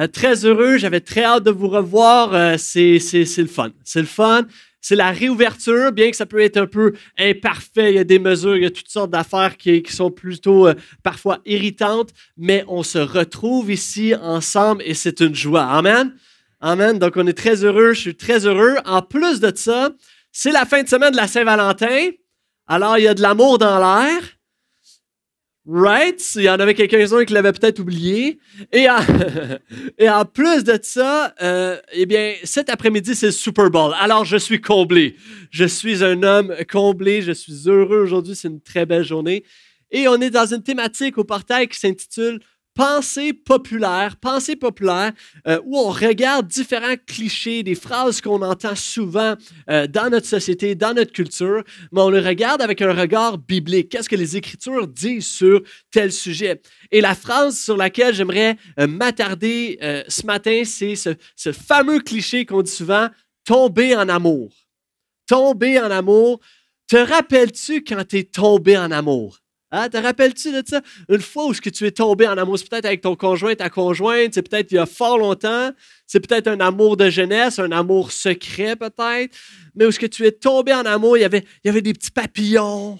Euh, très heureux, j'avais très hâte de vous revoir. Euh, c'est le fun. C'est le fun. C'est la réouverture, bien que ça peut être un peu imparfait. Il y a des mesures, il y a toutes sortes d'affaires qui, sont plutôt euh, parfois irritantes, mais on se retrouve ici ensemble et c'est une joie. Amen. Amen. Donc, on est très heureux. Je suis très heureux. En plus de ça, c'est la fin de semaine de la Saint-Valentin. Alors, il y a de l'amour dans l'air. Right? Il y en avait quelqu'un qui l'avait peut-être oublié. Et en, et en, plus de ça, euh, eh bien, cet après-midi, c'est le Super Bowl. Alors, je suis comblé. Je suis un homme comblé. Je suis heureux aujourd'hui. C'est une très belle journée. Et on est dans une thématique au portail qui s'intitule pensée populaire, pensée populaire, euh, où on regarde différents clichés, des phrases qu'on entend souvent euh, dans notre société, dans notre culture, mais on le regarde avec un regard biblique. Qu'est-ce que les Écritures disent sur tel sujet? Et la phrase sur laquelle j'aimerais euh, m'attarder ce matin, c'est ce, ce fameux cliché qu'on dit souvent, tomber en amour. Tomber en amour. Te rappelles-tu quand tu es tombé en amour? Hein, te rappelles-tu de ça? Une fois où que tu es tombé en amour, c'est peut-être avec ton conjoint, ta conjointe, c'est peut-être il y a fort longtemps, c'est peut-être un amour de jeunesse, un amour secret peut-être, mais où ce que tu es tombé en amour, il y, avait, il y avait des petits papillons.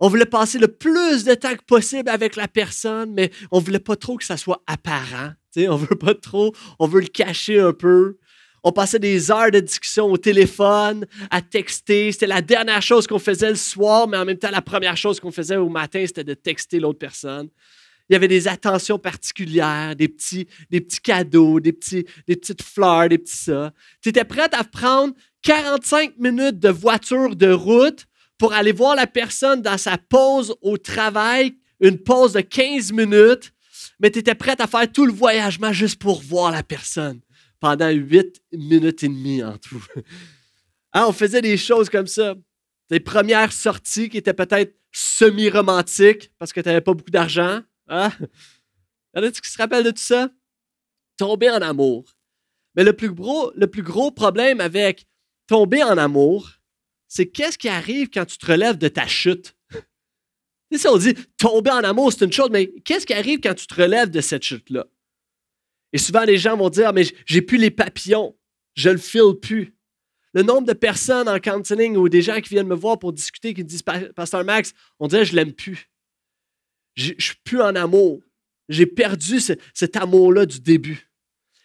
On voulait passer le plus de temps que possible avec la personne, mais on voulait pas trop que ça soit apparent. On veut pas trop, on veut le cacher un peu. On passait des heures de discussion au téléphone, à texter. C'était la dernière chose qu'on faisait le soir, mais en même temps, la première chose qu'on faisait au matin, c'était de texter l'autre personne. Il y avait des attentions particulières, des petits, des petits cadeaux, des, petits, des petites fleurs, des petits ça. Tu étais prête à prendre 45 minutes de voiture de route pour aller voir la personne dans sa pause au travail, une pause de 15 minutes, mais tu étais prête à faire tout le voyagement juste pour voir la personne pendant huit minutes et demie en tout. Hein, on faisait des choses comme ça. Des premières sorties qui étaient peut-être semi-romantiques parce que tu n'avais pas beaucoup d'argent. Hein? Y en a qui se rappellent de tout ça? Tomber en amour. Mais le plus gros, le plus gros problème avec tomber en amour, c'est qu'est-ce qui arrive quand tu te relèves de ta chute? C'est ça, on dit tomber en amour, c'est une chose, mais qu'est-ce qui arrive quand tu te relèves de cette chute-là? Et souvent, les gens vont dire, ah, mais j'ai plus les papillons, je le file plus. Le nombre de personnes en counseling ou des gens qui viennent me voir pour discuter, qui disent, Pasteur Max, on dirait, je l'aime plus. Je suis plus en amour. J'ai perdu cet amour-là du début.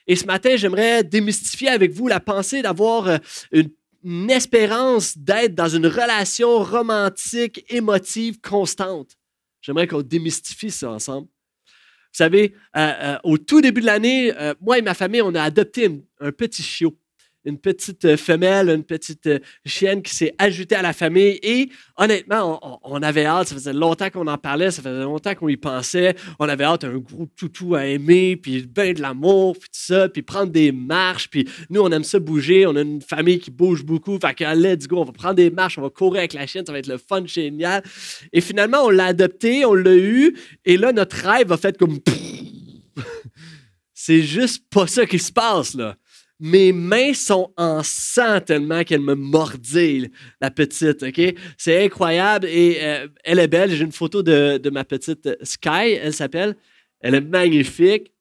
Et ce matin, j'aimerais démystifier avec vous la pensée d'avoir euh, une espérance d'être dans une relation romantique, émotive, constante. J'aimerais qu'on démystifie ça ensemble. Vous savez, euh, euh, au tout début de l'année, euh, moi et ma famille, on a adopté un, petit chiot, une petite femelle, une petite chienne qui s'est ajoutée à la famille. Et honnêtement, on, avait hâte. Ça faisait longtemps qu'on en parlait, ça faisait longtemps qu'on y pensait. On avait hâte un gros toutou à aimer, puis ben de l'amour, puis tout ça, puis prendre des marches. Puis nous, on aime ça bouger. On a une famille qui bouge beaucoup. Fait que let's go, on va prendre des marches, on va courir avec la chienne, ça va être le fun génial. Et finalement, on l'a adopté, on l'a eu. Et là, notre rêve a fait comme. C'est juste pas ça qui se passe, là mes mains sont en sang tellement qu'elle me mordait, la petite, OK? C'est incroyable et euh, elle est belle. J'ai une photo de, ma petite Sky, elle s'appelle. Elle est magnifique.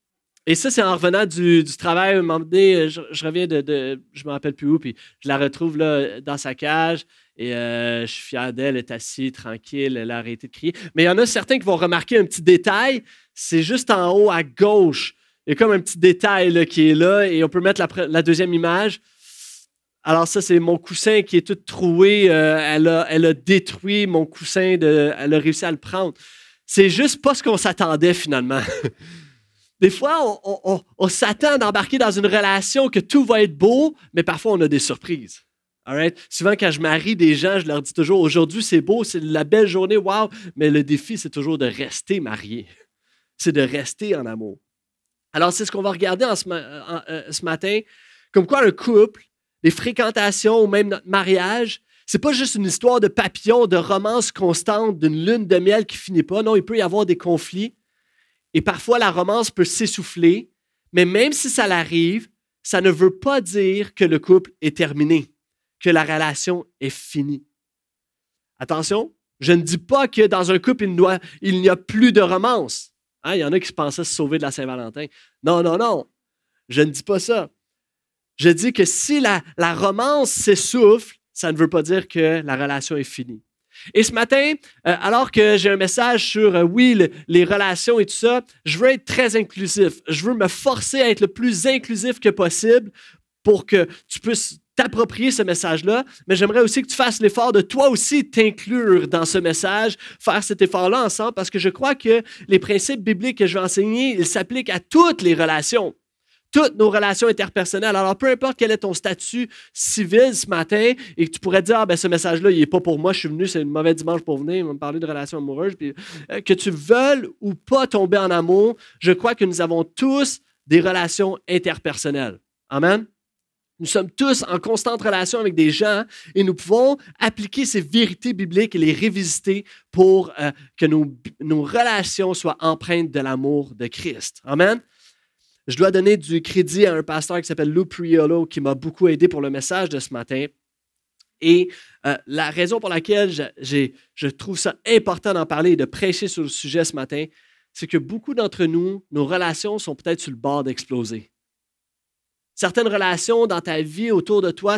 Et ça, c'est en revenant du, travail. Un moment donné, je, reviens de, de, Je me rappelle plus où, puis je la retrouve là, dans sa cage. Et euh, je suis fier d'elle, elle est assise, tranquille, elle a arrêté de crier. Mais il y en a certains qui vont remarquer un petit détail. C'est juste en haut à gauche il y a comme un petit détail qui est là et on peut mettre la, deuxième image. Alors ça, c'est mon coussin qui est tout troué. Euh, elle, a, détruit mon coussin. Elle a réussi à le prendre. C'est juste pas ce qu'on s'attendait finalement. Des fois, on, s'attend d'embarquer dans une relation que tout va être beau, mais parfois on a des surprises. Souvent, quand je marie des gens, je leur dis toujours aujourd'hui c'est beau, c'est la belle journée, wow, mais le défi, c'est toujours de rester marié. C'est de rester en amour. Alors, c'est ce qu'on va regarder en euh, ce, matin. Comme quoi, un couple, les fréquentations ou même notre mariage, c'est pas juste une histoire de papillon, de romance constante, d'une lune de miel qui finit pas. Non, il peut y avoir des conflits. Et parfois, la romance peut s'essouffler. Mais même si ça l'arrive, ça ne veut pas dire que le couple est terminé, que la relation est finie. Attention, je ne dis pas que dans un couple, il n'y a plus de romance. Hein, il y en a qui pensaient se sauver de la Saint-Valentin. Non, non, non. Je ne dis pas ça. Je dis que si la, romance s'essouffle, ça ne veut pas dire que la relation est finie. Et ce matin, euh, alors que j'ai un message sur, euh, oui, les relations et tout ça, je veux être très inclusif. Je veux me forcer à être le plus inclusif que possible pour que tu puisses t'approprier ce message-là, mais j'aimerais aussi que tu fasses l'effort de toi aussi t'inclure dans ce message, faire cet effort-là ensemble, parce que je crois que les principes bibliques que je vais enseigner, ils s'appliquent à toutes les relations toutes nos relations interpersonnelles. Alors, peu importe quel est ton statut civil ce matin et que tu pourrais dire, ah, ben, ce message-là, il n'est pas pour moi, je suis venu, c'est une mauvaise dimanche pour venir, me parler de relations amoureuses. Puis, euh, que tu veuilles ou pas tomber en amour, je crois que nous avons tous des relations interpersonnelles. Amen? Nous sommes tous en constante relation avec des gens et nous pouvons appliquer ces vérités bibliques et les révisiter pour euh, que nos, nos relations soient empreintes de l'amour de Christ. Amen. Je dois donner du crédit à un pasteur qui s'appelle Lou Priolo qui m'a beaucoup aidé pour le message de ce matin. Et euh, la raison pour laquelle je trouve ça important d'en parler et de prêcher sur le sujet ce matin, c'est que beaucoup d'entre nous, nos relations sont peut-être sur le bord d'exploser. Certaines relations dans ta vie autour de toi,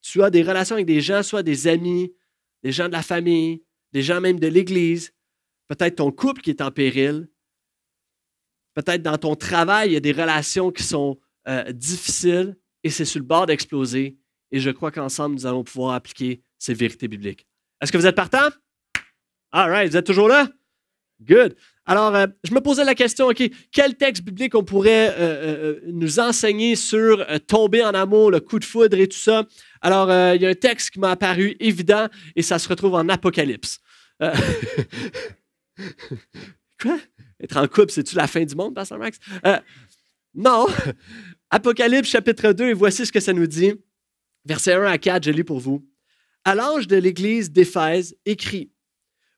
tu as des relations avec des gens, soit des amis, des gens de la famille, des gens même de l'Église, peut-être ton couple qui est en péril, Peut-être dans ton travail, il y a des relations qui sont euh, difficiles et c'est sur le bord d'exploser. Et je crois qu'ensemble, nous allons pouvoir appliquer ces vérités bibliques. Est-ce que vous êtes partant? All right, vous êtes toujours là? Good. Alors, euh, je me posais la question, OK, quel texte biblique on pourrait euh, nous enseigner sur tomber en amour, le coup de foudre et tout ça? Alors, il y a un texte qui m'a apparu évident et ça se retrouve en Apocalypse. Quoi? Être en couple, c'est-tu la fin du monde, Pasteur Max? Euh, non. Apocalypse chapitre 2, et voici ce que ça nous dit. Versets 1 à 4, je lis pour vous. À l'ange de l'église d'Éphèse, écrit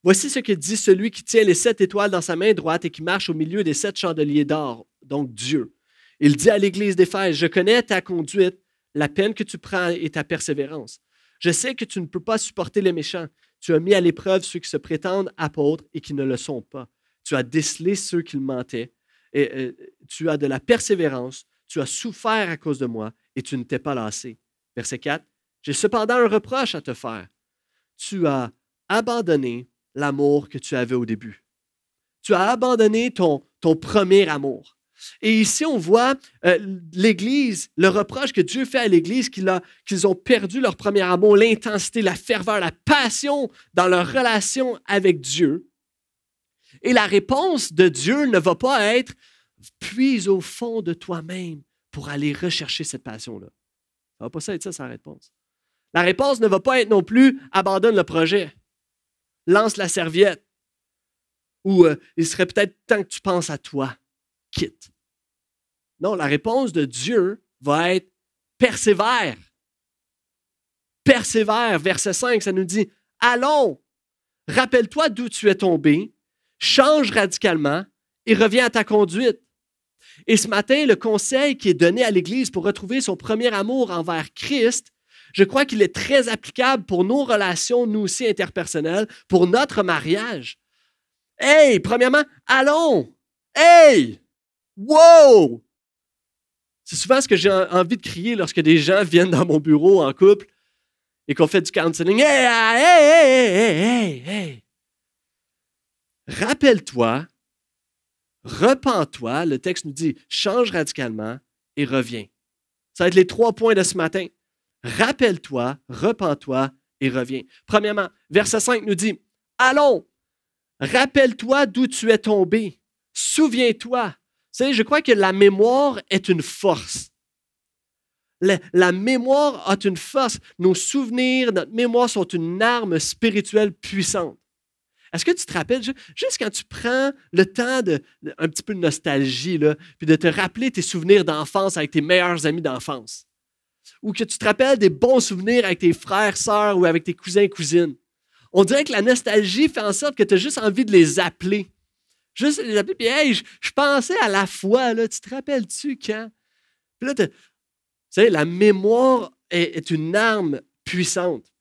Voici ce que dit celui qui tient les sept étoiles dans sa main droite et qui marche au milieu des sept chandeliers d'or, donc Dieu. Il dit à l'église d'Éphèse Je connais ta conduite, la peine que tu prends et ta persévérance. Je sais que tu ne peux pas supporter les méchants. Tu as mis à l'épreuve ceux qui se prétendent apôtres et qui ne le sont pas tu as décelé ceux qui mentaient, et euh, tu as de la persévérance, tu as souffert à cause de moi, et tu ne t'es pas lassé. Verset 4. J'ai cependant un reproche à te faire. Tu as abandonné l'amour que tu avais au début. Tu as abandonné ton, premier amour. Et ici, on voit euh, l'Église, le reproche que Dieu fait à l'Église, qu'ils ont perdu leur premier amour, l'intensité, la ferveur, la passion dans leur relation avec Dieu. Et la réponse de Dieu ne va pas être puis au fond de toi-même pour aller rechercher cette passion-là. Ça ne va pas être ça, sa réponse. La réponse ne va pas être non plus abandonne le projet, lance la serviette, ou euh, il serait peut-être temps que tu penses à toi, quitte. Non, la réponse de Dieu va être persévère. Persévère. Verset 5, ça nous dit Allons, rappelle-toi d'où tu es tombé, change radicalement et reviens à ta conduite. Et ce matin, le conseil qui est donné à l'Église pour retrouver son premier amour envers Christ, je crois qu'il est très applicable pour nos relations, nous aussi interpersonnelles, pour notre mariage. Hey, premièrement, allons! Hey! Wow! C'est souvent ce que j'ai envie de crier lorsque des gens viennent dans mon bureau en couple et qu'on fait du counseling. Hey, hey, hey, hey, hey, hey! Rappelle-toi, repens-toi, le texte nous dit change radicalement et reviens. Ça va être les trois points de ce matin. Rappelle-toi, repens-toi et reviens. Premièrement, verset 5 nous dit Allons, rappelle-toi d'où tu es tombé. Souviens-toi. Vous savez, je crois que la mémoire est une force. La, mémoire a une force. Nos souvenirs, notre mémoire sont une arme spirituelle puissante. Est-ce que tu te rappelles, juste quand tu prends le temps de, un petit peu de nostalgie, là, puis de te rappeler tes souvenirs d'enfance avec tes meilleurs amis d'enfance, ou que tu te rappelles des bons souvenirs avec tes frères, sœurs ou avec tes cousins cousines, on dirait que la nostalgie fait en sorte que tu as juste envie de les appeler. Juste les appeler, puis hey, je, pensais à la fois, là, tu te rappelles-tu quand? Puis là, tu sais, la mémoire est une arme puissante.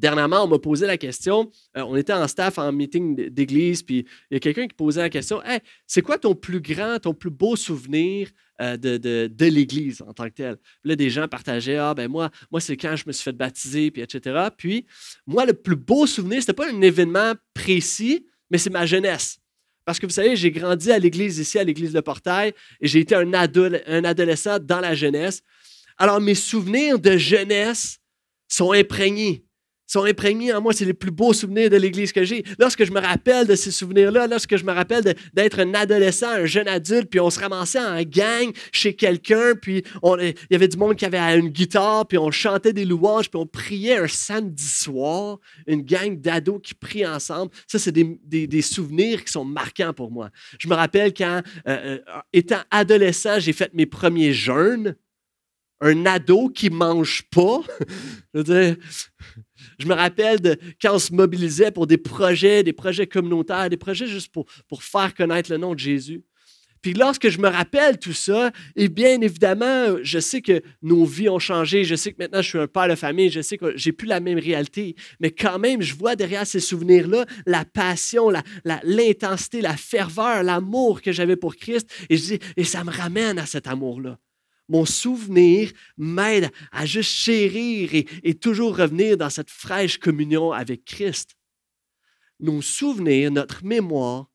Dernièrement, on m'a posé la question, euh, on était en staff en meeting d'église, puis il y a quelqu'un qui posait la question, hey, c'est quoi ton plus grand, ton plus beau souvenir euh, de, l'église en tant que tel? là, des gens partageaient, ah ben moi, moi c'est quand je me suis fait baptiser, puis etc. Puis moi, le plus beau souvenir, c'était pas un événement précis, mais c'est ma jeunesse. Parce que vous savez, j'ai grandi à l'église ici, à l'église de Portail, et j'ai été un, un adolescent dans la jeunesse. Alors mes souvenirs de jeunesse sont imprégnés sont imprégnés en moi. C'est les plus beaux souvenirs de l'Église que j'ai. Lorsque je me rappelle de ces souvenirs-là, lorsque je me rappelle d'être un adolescent, un jeune adulte, puis on se ramassait en gang chez quelqu'un, puis il y avait du monde qui avait une guitare, puis on chantait des louanges, puis on priait un samedi soir, une gang d'ados qui prient ensemble. Ça, c'est des, souvenirs qui sont marquants pour moi. Je me rappelle quand, euh, euh, étant adolescent, j'ai fait mes premiers jeûnes un ado qui mange pas. je, me rappelle de quand on se mobilisait pour des projets, des projets communautaires, des projets juste pour, faire connaître le nom de Jésus. Puis lorsque je me rappelle tout ça, et bien évidemment, je sais que nos vies ont changé, je sais que maintenant je suis un père de famille, je sais que j'ai plus la même réalité, mais quand même, je vois derrière ces souvenirs-là la passion, l'intensité, la, la ferveur, l'amour que j'avais pour Christ, et, je dis, et ça me ramène à cet amour-là mon souvenir m'aide à juste chérir et, toujours revenir dans cette fraîche communion avec Christ. Nos souvenirs, notre mémoire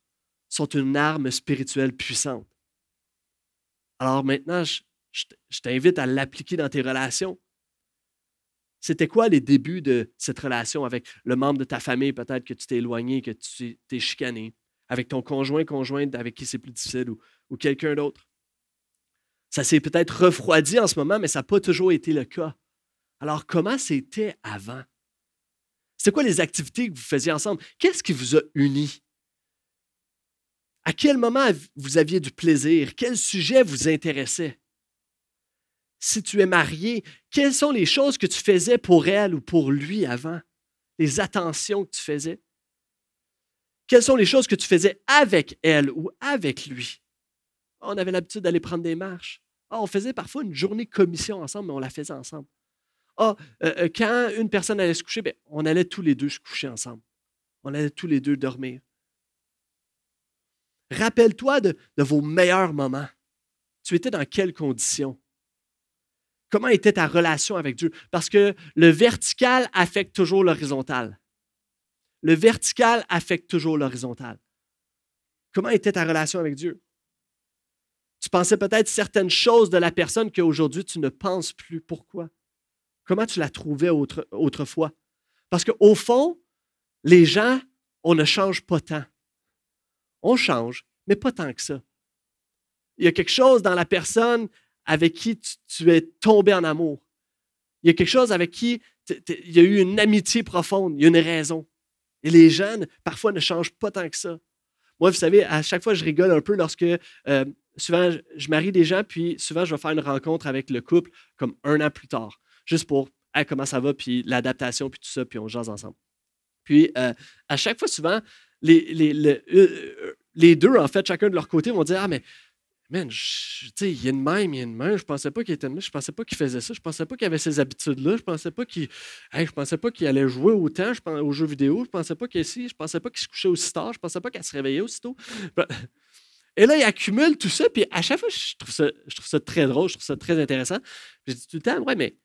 sont une arme spirituelle puissante. Alors maintenant, je, t'invite à l'appliquer dans tes relations. C'était quoi les débuts de cette relation avec le membre de ta famille, peut-être que tu t'es éloigné, que tu t'es chicané, avec ton conjoint, conjointe avec qui c'est plus difficile ou quelqu'un d'autre? Ça s'est peut-être refroidi en ce moment, mais ça n'a pas toujours été le cas. Alors, comment c'était avant? C'est quoi les activités que vous faisiez ensemble? Qu'est-ce qui vous a unis? À quel moment vous aviez du plaisir? Quel sujet vous intéressait? Si tu es marié, quelles sont les choses que tu faisais pour elle ou pour lui avant? Les attentions que tu faisais? Quelles sont les choses que tu faisais avec elle ou avec lui? On avait l'habitude d'aller prendre des marches. Ah, on faisait parfois une journée commission ensemble, mais on la faisait ensemble. Ah, euh, euh, quand une personne allait se coucher, ben, on allait tous les deux se coucher ensemble. On allait tous les deux dormir. Rappelle-toi de, vos meilleurs moments. Tu étais dans quelles conditions? Comment était ta relation avec Dieu? Parce que le vertical affecte toujours l'horizontal. Le vertical affecte toujours l'horizontal. Comment était ta relation avec Dieu? Tu pensais peut-être certaines choses de la personne qu'aujourd'hui tu ne penses plus. Pourquoi? Comment tu la trouvais autrefois? Parce qu'au fond, les gens, on ne change pas tant. On change, mais pas tant que ça. Il y a quelque chose dans la personne avec qui tu, es tombé en amour. Il y a quelque chose avec qui il y a eu une amitié profonde, il y a une raison. Et les jeunes, parfois, ne changent pas tant que ça. Moi, vous savez, à chaque fois, je rigole un peu lorsque euh, souvent, je marie des gens, puis souvent, je vais faire une rencontre avec le couple comme un an plus tard, juste pour comment ça va, puis l'adaptation, puis tout ça, puis on jase ensemble. Puis, euh, à chaque fois, souvent, les, les, euh, les, deux, en fait, chacun de leur côté, vont dire Ah, mais, man, tu sais, il y a une même, il y a une même. Je pensais pas qu'il était je pensais pas qu'il faisait ça, je pensais pas qu'il avait ces habitudes-là, je pensais pas qu'il je pensais pas qu'il allait jouer autant je, aux jeux vidéo, je pensais pas qu'il je pensais pas qu'il se couchait aussi tard, je pensais pas qu'elle se réveillait aussitôt. Et là, il accumule tout ça, puis à chaque fois, je trouve ça, je trouve ça très drôle, je trouve ça très intéressant. Je dis tout le temps, ouais, mais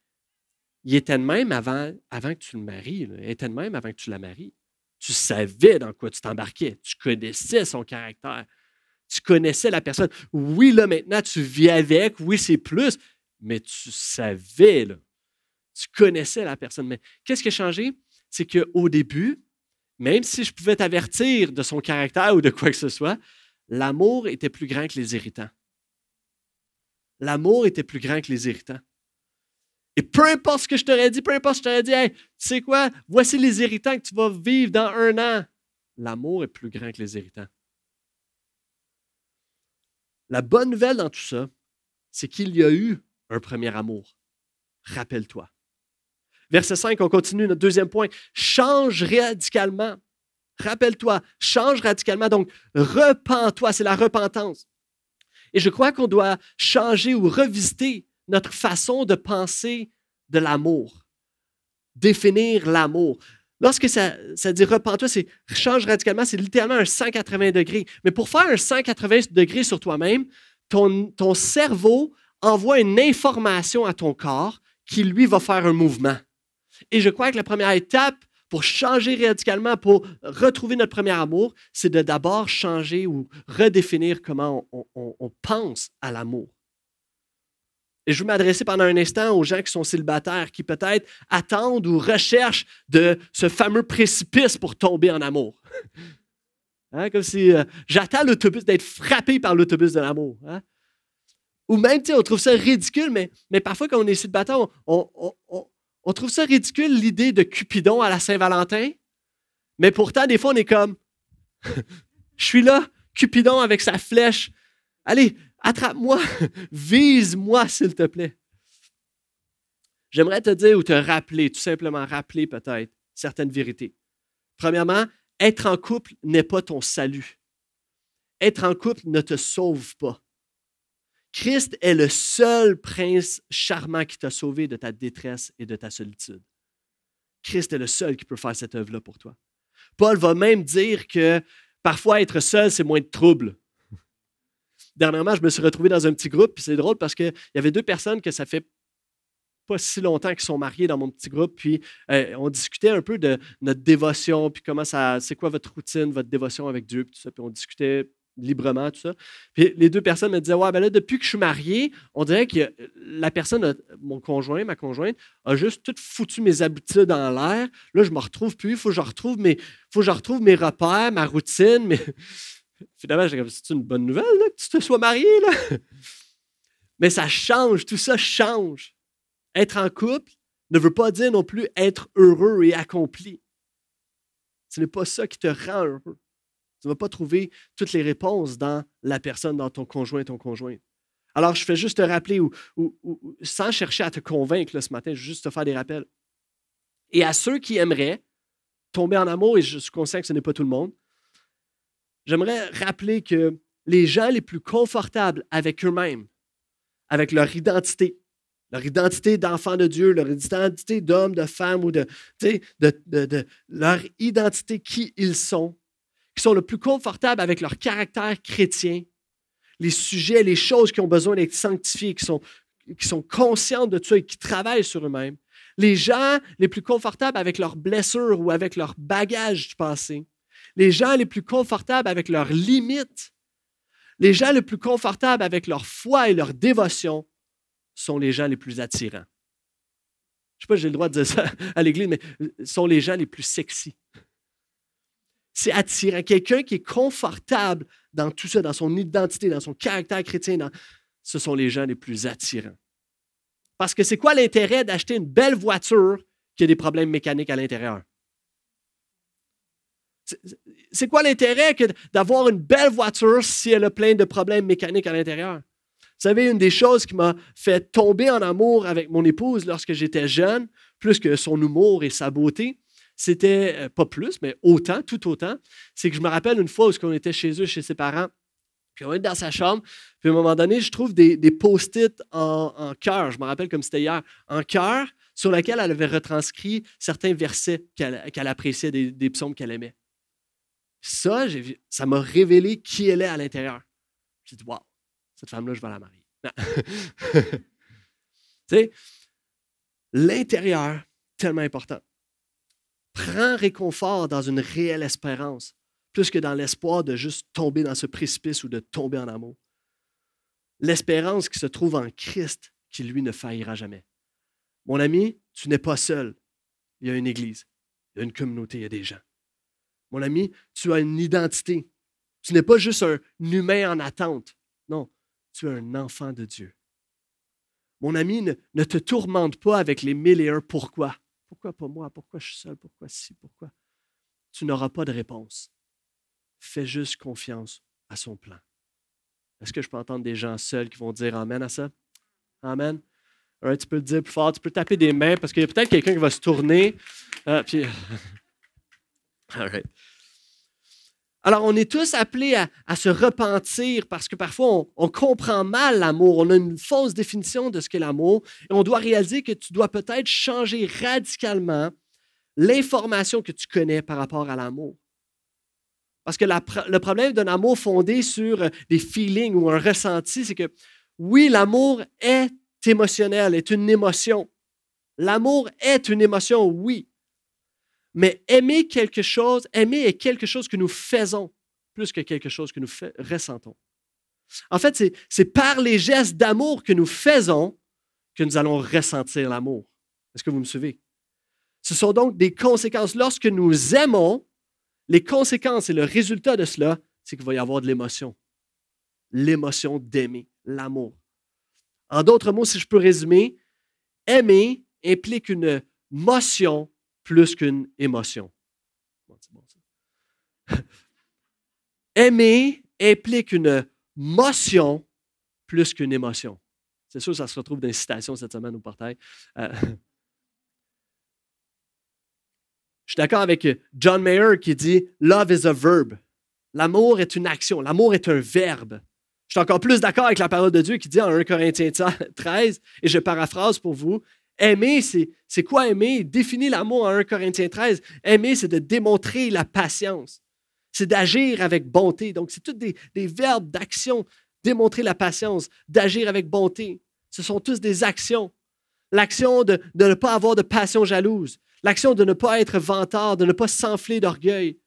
il était de même avant, avant que tu le maries. Il était de même avant que tu la maries. Tu savais dans quoi tu t'embarquais. Tu connaissais son caractère. Tu connaissais la personne. Oui, là, maintenant, tu vis avec. Oui, c'est plus. Mais tu savais, là. Tu connaissais la personne. Mais qu'est-ce qui a changé? C'est qu'au début, même si je pouvais t'avertir de son caractère ou de quoi que ce soit, l'amour était plus grand que les irritants. L'amour était plus grand que les irritants. Et peu importe ce que je t'aurais dit, peu importe ce que je t'aurais dit, hey, tu sais quoi, voici les irritants que tu vas vivre dans un an. L'amour est plus grand que les irritants. La bonne nouvelle dans tout ça, c'est qu'il y a eu un premier amour. Rappelle-toi. Verset 5, on continue notre deuxième point. Change radicalement Rappelle-toi, change radicalement. Donc, repens-toi, c'est la repentance. Et je crois qu'on doit changer ou revisiter notre façon de penser de l'amour. définir l'amour. Lorsque ça, ça dit repens-toi, c'est change radicalement, c'est littéralement un 180 degrés. Mais pour faire un 180 degrés sur toi-même, ton cerveau envoie une information à ton corps qui, lui, va faire un mouvement. Et je crois que la première étape pour changer radicalement, pour retrouver notre premier amour, c'est de d'abord changer ou redéfinir comment on pense à l'amour. Et je veux m'adresser pendant un instant aux gens qui sont célibataires, qui peut-être attendent ou recherchent de ce fameux précipice pour tomber en amour. Hein, comme si euh, j'attends l'autobus, d'être frappé par l'autobus de l'amour. Hein. Ou même, on trouve ça ridicule, mais, mais parfois quand on est célibataire, on trouve ça ridicule l'idée de Cupidon à la Saint-Valentin? Mais pourtant, des fois, on est comme, je suis là, Cupidon avec sa flèche. Allez, attrape-moi, vise-moi, s'il te plaît. J'aimerais te dire ou te rappeler, tout simplement rappeler peut-être certaines vérités. Premièrement, être en couple n'est pas ton salut. Être en couple ne te sauve pas. Christ est le seul prince charmant qui t'a sauvé de ta détresse et de ta solitude. Christ est le seul qui peut faire cette œuvre-là pour toi. Paul va même dire que parfois être seul, c'est moins de trouble dernièrement, je me suis retrouvé dans un petit groupe, puis c'est drôle parce qu'il y avait deux personnes que ça fait pas si longtemps qu'ils sont mariés dans mon petit groupe, puis euh, on discutait un peu de notre dévotion, puis comment ça, c'est quoi votre routine, votre dévotion avec Dieu, puis tout ça, puis on discutait librement, tout ça. Puis les deux personnes me disaient, ouais, ben là, depuis que je suis marié, on dirait que la personne, mon conjoint, ma conjointe, a juste tout foutu mes habitudes en l'air. Là, je me retrouve plus, il faut que je retrouve mes, faut mes repères, ma routine, Finalement, c'est une bonne nouvelle que tu te sois marié. Là. Mais ça change, tout ça change. Être en couple ne veut pas dire non plus être heureux et accompli. Ce n'est pas ça qui te rend heureux. Tu ne vas pas trouver toutes les réponses dans la personne, dans ton conjoint, ton conjoint. Alors, je fais juste te rappeler, ou, sans chercher à te convaincre ce matin, juste te faire des rappels. Et à ceux qui aimeraient tomber en amour, et je suis conscient que ce n'est pas tout le monde, j'aimerais rappeler que les gens les plus confortables avec eux-mêmes, avec leur identité, leur identité d'enfant de Dieu, leur identité d'homme, de femme ou de, de, leur identité qui ils sont, qui sont le plus confortables avec leur caractère chrétien, les sujets, les choses qui ont besoin d'être sanctifiées, qui sont, qui sont conscients de ça et qui travaillent sur eux-mêmes. Les gens les plus confortables avec leurs blessures ou avec leur bagage du passé les gens les plus confortables avec leurs limites, les gens les plus confortables avec leur foi et leur dévotion sont les gens les plus attirants. Je ne sais pas si j'ai le droit de dire ça à l'Église, mais sont les gens les plus sexy. C'est attirant. Quelqu'un qui est confortable dans tout ça, dans son identité, dans son caractère chrétien, ce sont les gens les plus attirants. Parce que c'est quoi l'intérêt d'acheter une belle voiture qui a des problèmes mécaniques à l'intérieur? C'est quoi l'intérêt d'avoir une belle voiture si elle a plein de problèmes mécaniques à l'intérieur? Vous savez, une des choses qui m'a fait tomber en amour avec mon épouse lorsque j'étais jeune, plus que son humour et sa beauté, c'était euh, pas plus, mais autant, tout autant, c'est que je me rappelle une fois où on était chez eux, chez ses parents, puis on est dans sa chambre, puis à un moment donné, je trouve des, post-it en, cœur, je me rappelle comme c'était hier, en cœur, sur lesquels elle avait retranscrit certains versets qu'elle appréciait des, des psaumes qu'elle aimait. Ça, ça m'a révélé qui elle est à l'intérieur. J'ai dit, waouh, cette femme-là, je vais la marier. tu sais, l'intérieur, tellement important. Prends réconfort dans une réelle espérance, plus que dans l'espoir de juste tomber dans ce précipice ou de tomber en amour. L'espérance qui se trouve en Christ, qui lui ne faillira jamais. Mon ami, tu n'es pas seul. Il y a une église, il y a une communauté, il y a des gens. Mon ami, tu as une identité. Tu n'es pas juste un humain en attente. Non, tu es un enfant de Dieu. Mon ami, ne, te tourmente pas avec les mille et un pourquoi. Pourquoi pas moi? Pourquoi je suis seul? Pourquoi si? Pourquoi? Tu n'auras pas de réponse. Fais juste confiance à son plan. Est-ce que je peux entendre des gens seuls qui vont dire Amen à ça? Amen. tu peux le dire plus fort, tu peux taper des mains parce qu'il y a peut-être quelqu'un qui va se tourner. Euh, puis... All right. Alors, on est tous appelés à, se repentir parce que parfois, on, comprend mal l'amour. On a une fausse définition de ce qu'est l'amour. Et on doit réaliser que tu dois peut-être changer radicalement l'information que tu connais par rapport à l'amour. Parce que le problème d'un amour fondé sur des feelings ou un ressenti, c'est que oui, l'amour est émotionnel, est une émotion. L'amour est une émotion, oui. Mais aimer quelque chose, aimer est quelque chose que nous faisons plus que quelque chose que nous ressentons. En fait, c'est par les gestes d'amour que nous faisons que nous allons ressentir l'amour. Est-ce que vous me suivez? Ce sont donc des conséquences. Lorsque nous aimons, les conséquences et le résultat de cela, c'est qu'il va y avoir de l'émotion. L'émotion d'aimer, l'amour. En d'autres mots, si je peux résumer, aimer implique une motion plus qu'une émotion. Aimer implique une motion plus qu'une émotion. C'est sûr, ça se retrouve dans les citations cette semaine au portail. Euh, je suis d'accord avec John Mayer qui dit Love is a verb. L'amour est une action. L'amour est un verbe. Je suis encore plus d'accord avec la parole de Dieu qui dit en 1 Corinthiens 13, et je paraphrase pour vous Aimer, c'est quoi aimer? Définit l'amour en 1 Corinthiens 13. Aimer, c'est de démontrer la patience. C'est d'agir avec bonté. Donc, c'est tous des, verbes d'action. Démontrer la patience, d'agir avec bonté. Ce sont tous des actions. L'action de, de ne pas avoir de passion jalouse. L'action de ne pas être vantard, de ne pas s'enfler d'orgueil.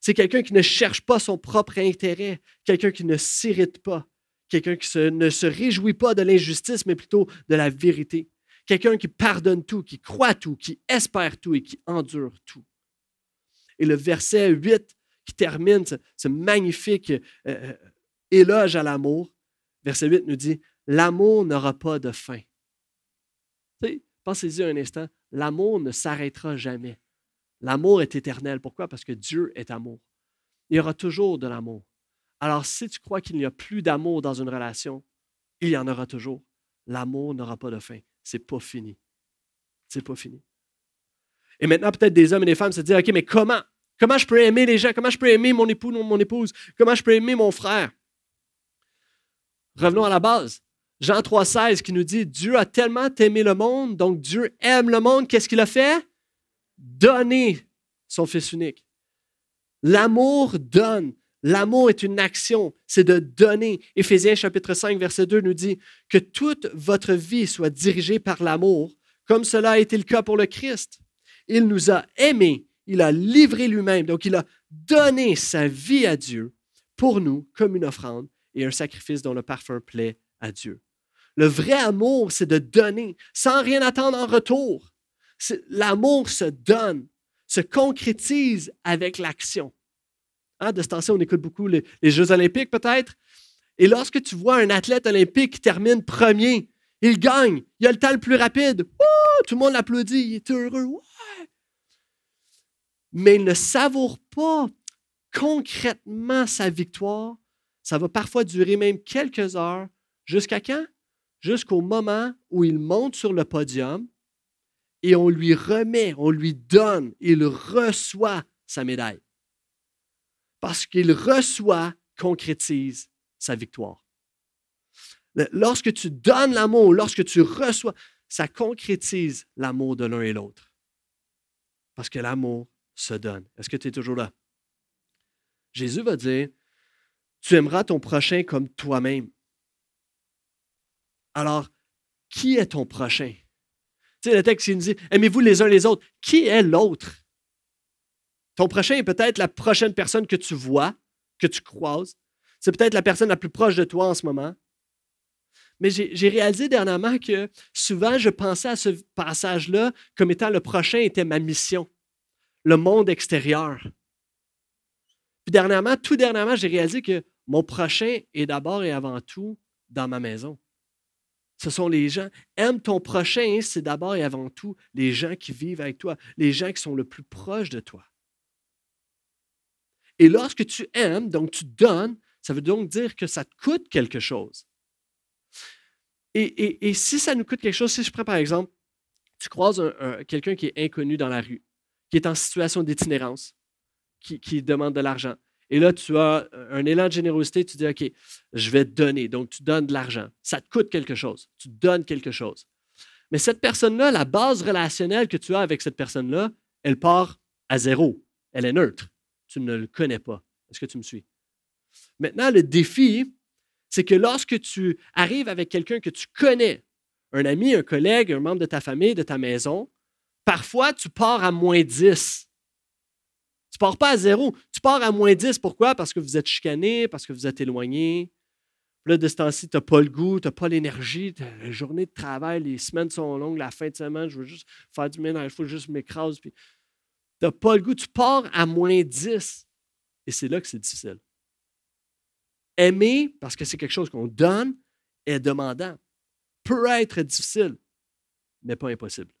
C'est quelqu'un qui ne cherche pas son propre intérêt, quelqu'un qui ne s'irrite pas, quelqu'un qui ne se réjouit pas de l'injustice, mais plutôt de la vérité. Quelqu'un qui pardonne tout, qui croit tout, qui espère tout et qui endure tout. Et le verset 8 qui termine ce, magnifique euh, euh, éloge à l'amour, verset 8 nous dit, L'amour n'aura pas de fin. Pensez-y un instant, l'amour ne s'arrêtera jamais. L'amour est éternel. Pourquoi? Parce que Dieu est amour. Il y aura toujours de l'amour. Alors, si tu crois qu'il n'y a plus d'amour dans une relation, il y en aura toujours. L'amour n'aura pas de fin c'est pas fini. C'est pas fini. Et maintenant, peut-être des hommes et des femmes se disent OK, mais comment? Comment je peux aimer les gens? Comment je peux aimer mon époux, mon épouse? Comment je peux aimer mon frère? Revenons à la base. Jean 3,16 qui nous dit Dieu a tellement aimé le monde, donc Dieu aime le monde. Qu'est-ce qu'il a fait? Donner son Fils unique. L'amour donne. L'amour est une action, c'est de donner. Éphésiens chapitre 5, verset 2 nous dit que toute votre vie soit dirigée par l'amour, comme cela a été le cas pour le Christ. Il nous a aimés, il a livré lui-même, donc il a donné sa vie à Dieu pour nous comme une offrande et un sacrifice dont le parfum plaît à Dieu. Le vrai amour, c'est de donner sans rien attendre en retour. L'amour se donne, se concrétise avec l'action. Hein, de ce temps-ci, on écoute beaucoup les, Jeux olympiques peut-être. Et lorsque tu vois un athlète olympique qui termine premier, il gagne, il a le temps le plus rapide. tout le monde l'applaudit, il est heureux. Mais il ne savoure pas concrètement sa victoire. Ça va parfois durer même quelques heures. Jusqu'à quand? Jusqu'au moment où il monte sur le podium et on lui remet, on lui donne, il reçoit sa médaille parce qu'il reçoit, concrétise sa victoire. Lorsque tu donnes l'amour, lorsque tu reçois, ça concrétise l'amour de l'un et l'autre. Parce que l'amour se donne. Est-ce que tu es toujours là? Jésus va dire, tu aimeras ton prochain comme toi-même. Alors, qui est ton prochain? Tu sais, le texte, il nous dit, aimez-vous les uns les autres. Qui est l'autre? Ton prochain est peut-être la prochaine personne que tu vois, que tu croises. C'est peut-être la personne la plus proche de toi en ce moment. Mais j'ai réalisé dernièrement que souvent, je pensais à ce passage-là comme étant le prochain était ma mission, le monde extérieur. Puis dernièrement, tout dernièrement, j'ai réalisé que mon prochain est d'abord et avant tout dans ma maison. Ce sont les gens. Aime ton prochain, c'est d'abord et avant tout les gens qui vivent avec toi, les gens qui sont le plus proches de toi. Et lorsque tu aimes, donc tu donnes, ça veut donc dire que ça te coûte quelque chose. Et, si ça nous coûte quelque chose, si je prends par exemple, tu croises quelqu'un qui est inconnu dans la rue, qui est en situation d'itinérance, qui, demande de l'argent, Et là, tu as un élan de générosité, tu dis, OK, je vais donner. Donc, tu donnes de l'argent. Ça te coûte quelque chose. Tu donnes quelque chose. Mais cette personne-là, la base relationnelle que tu as avec cette personne-là, elle part à zéro. Elle est neutre. Tu ne le connais pas. Est-ce que tu me suis? Maintenant, le défi, c'est que lorsque tu arrives avec quelqu'un que tu connais, un ami, un collègue, un membre de ta famille, de ta maison, parfois tu pars à moins 10. Tu pars pas à zéro, tu pars à moins 10. Pourquoi? Parce que vous êtes chicané, parce que vous êtes éloigné. Là, de ce temps-ci, tu n'as pas le goût, tu n'as pas l'énergie, la journée de travail, les semaines sont longues, la fin de semaine, je veux juste faire du ménage, il faut juste m'écraser. Tu n'as pas le goût, tu pars à moins 10. Et c'est là que c'est difficile. Aimer, parce que c'est quelque chose qu'on donne, est demandant. Peut être difficile, mais pas impossible.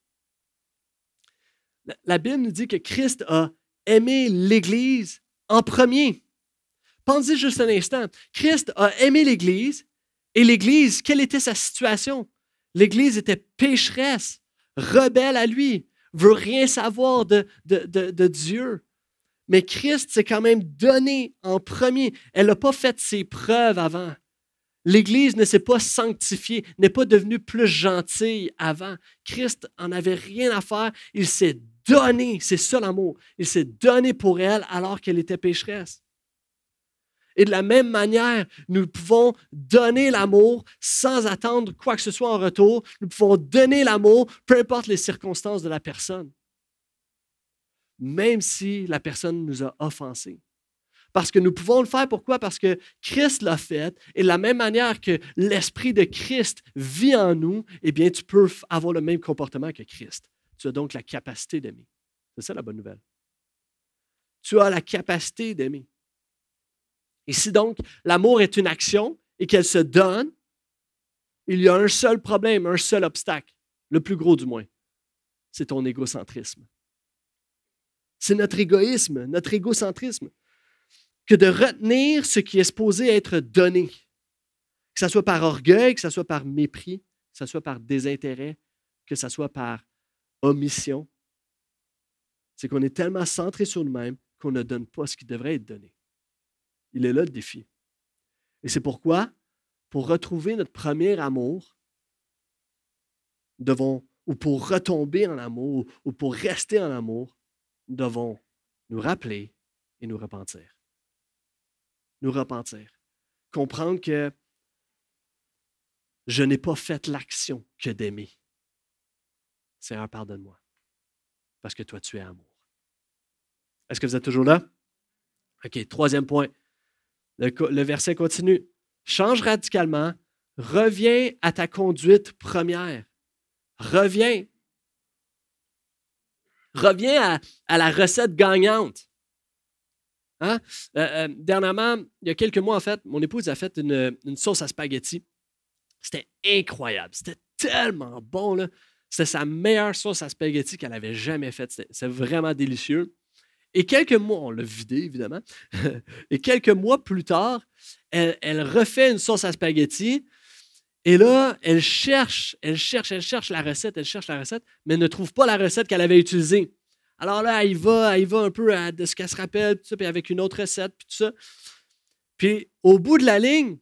La Bible nous dit que Christ a aimé l'Église en premier. Pensez juste un instant. Christ a aimé l'Église et l'Église, quelle était sa situation? L'Église était pécheresse, rebelle à lui, veut rien savoir de, de Dieu. Mais Christ s'est quand même donné en premier. Elle n'a pas fait ses preuves avant. L'Église ne s'est pas sanctifiée, n'est pas devenue plus gentille avant. Christ en avait rien à faire. Il s'est donné, c'est ça l'amour. Il s'est donné pour elle alors qu'elle était pécheresse. Et de la même manière, nous pouvons donner l'amour sans attendre quoi que ce soit en retour. Nous pouvons donner l'amour, peu importe les circonstances de la personne même si la personne nous a offensés. Parce que nous pouvons le faire. Pourquoi? Parce que Christ l'a fait. Et de la même manière que l'Esprit de Christ vit en nous, eh bien, tu peux avoir le même comportement que Christ. Tu as donc la capacité d'aimer. C'est ça la bonne nouvelle. Tu as la capacité d'aimer. Et si donc l'amour est une action et qu'elle se donne, il y a un seul problème, un seul obstacle, le plus gros du moins, c'est ton égocentrisme. C'est notre égoïsme, notre égocentrisme, que de retenir ce qui est supposé être donné, que ce soit par orgueil, que ce soit par mépris, que ce soit par désintérêt, que ce soit par omission. C'est qu'on est tellement centré sur nous-mêmes qu'on ne donne pas ce qui devrait être donné. Il est là le défi. Et c'est pourquoi, pour retrouver notre premier amour, devons, ou pour retomber en amour, ou pour rester en amour, nous devons nous rappeler et nous repentir. Nous repentir. Comprendre que je n'ai pas fait l'action que d'aimer. Seigneur, pardonne-moi. Parce que toi, tu es amour. Est-ce que vous êtes toujours là? OK, troisième point. Le, verset continue. Change radicalement. Reviens à ta conduite première. Reviens. Reviens à, la recette gagnante. Hein? Euh, euh, dernièrement, il y a quelques mois, en fait, mon épouse a fait une, sauce à spaghetti. C'était incroyable. C'était tellement bon. C'était sa meilleure sauce à spaghetti qu'elle avait jamais faite. C'est vraiment délicieux. Et quelques mois, on l'a vidé évidemment, et quelques mois plus tard, elle, elle, refait une sauce à spaghetti et là, elle cherche, elle cherche, elle cherche la recette, elle cherche la recette, mais ne trouve pas la recette qu'elle avait utilisée. Alors là, elle va, elle va un peu de ce qu'elle se rappelle, puis avec une autre recette, puis tout ça. Puis au bout de la ligne,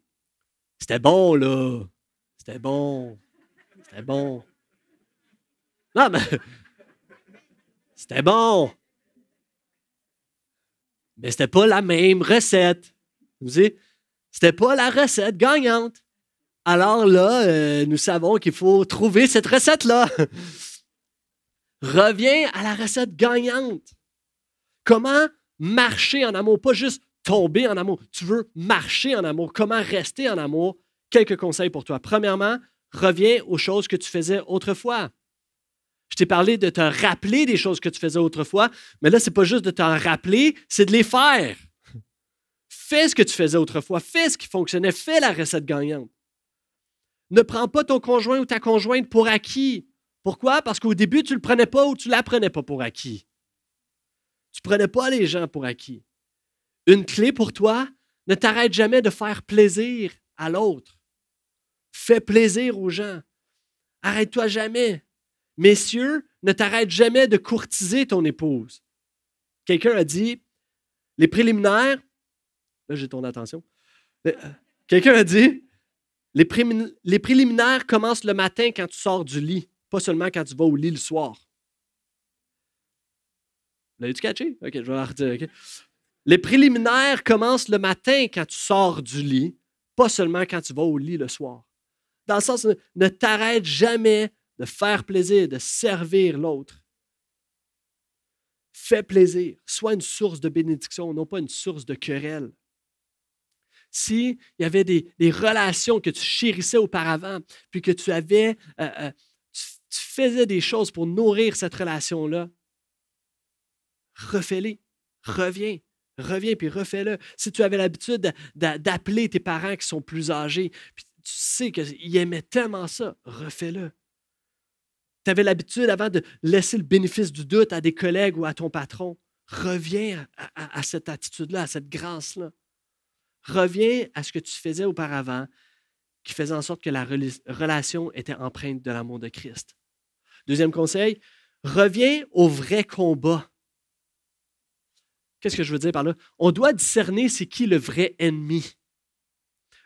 c'était bon, là. C'était bon. C'était bon. Non, mais. C'était bon. Mais c'était pas la même recette. Vous savez, c'était pas la recette gagnante. Alors là, euh, nous savons qu'il faut trouver cette recette-là. Reviens à la recette gagnante. Comment marcher en amour, pas juste tomber en amour. Tu veux marcher en amour. Comment rester en amour? Quelques conseils pour toi. Premièrement, reviens aux choses que tu faisais autrefois. Je t'ai parlé de te rappeler des choses que tu faisais autrefois, mais là, ce n'est pas juste de t'en rappeler, c'est de les faire. Fais ce que tu faisais autrefois, fais ce qui fonctionnait, fais la recette gagnante. Ne prends pas ton conjoint ou ta conjointe pour acquis. Pourquoi? Parce qu'au début, tu ne le prenais pas ou tu ne la prenais pas pour acquis. Tu ne prenais pas les gens pour acquis. Une clé pour toi, ne t'arrête jamais de faire plaisir à l'autre. Fais plaisir aux gens. Arrête-toi jamais. Messieurs, ne t'arrête jamais de courtiser ton épouse. Quelqu'un a dit, les préliminaires, Là, j'ai ton attention. Euh, quelqu'un a dit les, préliminaires commencent le matin quand tu sors du lit, pas seulement quand tu vas au lit le soir. L'as-tu catché? OK, je vais arrêter. Les préliminaires commencent le matin quand tu sors du lit, pas seulement quand tu vas au lit le soir. Dans le sens, ne t'arrête jamais de faire plaisir, de servir l'autre. Fais plaisir. Sois une source de bénédiction, non pas une source de querelle. S'il y avait des, relations que tu chérissais auparavant, puis que tu avais, euh, euh, tu, faisais des choses pour nourrir cette relation-là, refais-les. Reviens. Reviens puis refais-le. Si tu avais l'habitude d'appeler tes parents qui sont plus âgés, puis tu sais qu'ils aimaient tellement ça, refais-le. Tu avais l'habitude avant de laisser le bénéfice du doute à des collègues ou à ton patron. Reviens à, cette attitude-là, à cette grâce-là. Reviens à ce que tu faisais auparavant qui faisait en sorte que la relation était empreinte de l'amour de Christ. Deuxième conseil, reviens au vrai combat. Qu'est-ce que je veux dire par là? On doit discerner c'est qui le vrai ennemi.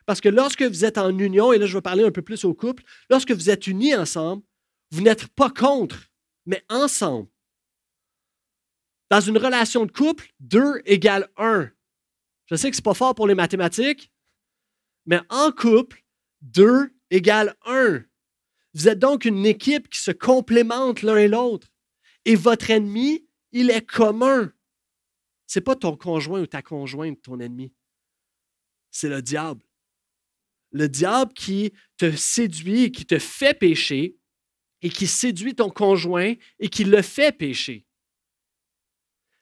Parce que lorsque vous êtes en union, et là je vais parler un peu plus au couple, lorsque vous êtes unis ensemble, vous n'êtes pas contre, mais ensemble. Dans une relation de couple, 2 égale 1. Je sais que ce n'est pas fort pour les mathématiques, mais en couple, 2 égale 1. Vous êtes donc une équipe qui se complémente l'un et l'autre. Et votre ennemi, il est commun. Ce n'est pas ton conjoint ou ta conjointe, ton ennemi. C'est le diable. Le diable qui te séduit, qui te fait pécher et qui séduit ton conjoint et qui le fait pécher.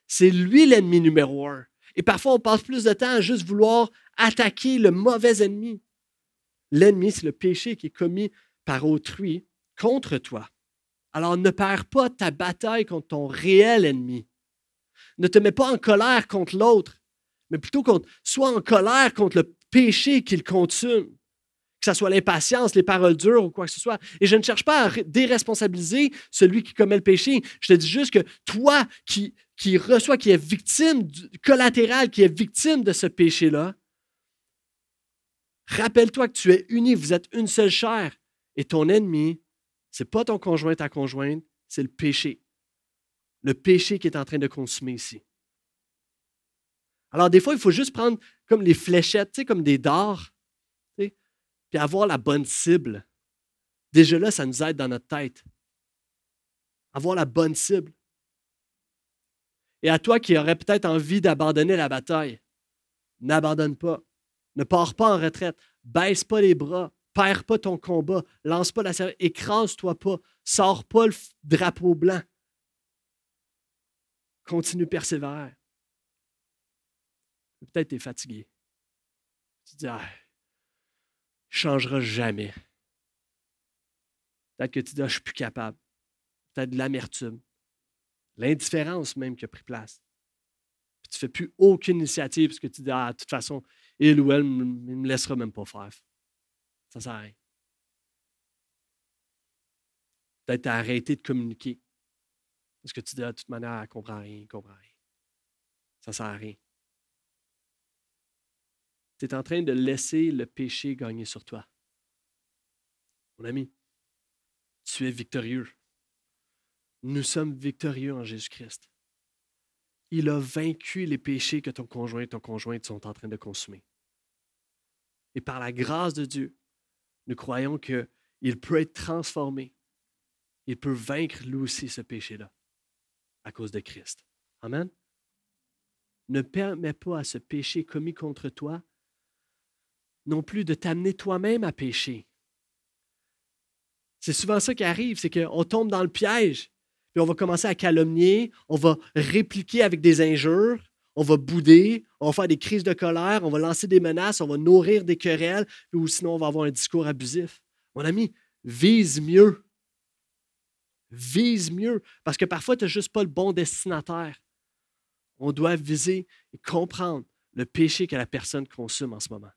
C'est lui l'ennemi numéro un. Et parfois, on passe plus de temps à juste vouloir attaquer le mauvais ennemi. L'ennemi, c'est le péché qui est commis par autrui contre toi. Alors ne perds pas ta bataille contre ton réel ennemi. Ne te mets pas en colère contre l'autre, mais plutôt contre, sois en colère contre le péché qu'il consume, que ce soit l'impatience, les paroles dures ou quoi que ce soit. Et je ne cherche pas à déresponsabiliser celui qui commet le péché. Je te dis juste que toi qui, reçois, qui est victime collatéral, qui est victime de ce péché-là, rappelle-toi que tu es uni, vous êtes une seule chair. Et ton ennemi, ce n'est pas ton conjoint, ta conjointe, c'est le péché le péché qui est en train de consumer ici. Alors, des fois, il faut juste prendre comme les fléchettes, comme des dards, puis avoir la bonne cible. Déjà là, ça nous aide dans notre tête. Avoir la bonne cible. Et à toi qui aurais peut-être envie d'abandonner la bataille, n'abandonne pas. Ne pars pas en retraite. Baisse pas les bras. Perds pas ton combat. Lance pas la série. Écrase-toi pas. Sors pas le drapeau blanc. Continue, persévère. Peut-être tu es fatigué. Tu dis, ah, changera jamais. Peut-être que tu dis, ah, je ne suis plus capable. Peut-être de l'amertume. L'indifférence même qui a pris place. tu ne fais plus aucune initiative parce que tu dis, ah, de toute façon, il ou elle ne me laissera même pas faire. Ça ne sert à rien. Peut-être as arrêté de communiquer. Parce que tu dis, ah, de toute manière, elle ne comprend rien, elle ne comprend rien. Ça ne sert à rien. Tu es en train de laisser le péché gagner sur toi. Mon ami, tu es victorieux. Nous sommes victorieux en Jésus-Christ. Il a vaincu les péchés que ton conjoint et ton conjointe sont en train de consommer. Et par la grâce de Dieu, nous croyons qu'il peut être transformé. Il peut vaincre lui aussi ce péché-là à cause de Christ. Amen. Ne permets pas à ce péché commis contre toi non plus de t'amener toi-même à pécher. C'est souvent ça qui arrive, c'est qu'on tombe dans le piège, puis on va commencer à calomnier, on va répliquer avec des injures, on va bouder, on va faire des crises de colère, on va lancer des menaces, on va nourrir des querelles, ou sinon on va avoir un discours abusif. Mon ami, vise mieux vise mieux, parce que parfois, tu n'as juste pas le bon destinataire. On doit viser et comprendre le péché que la personne consomme en ce moment.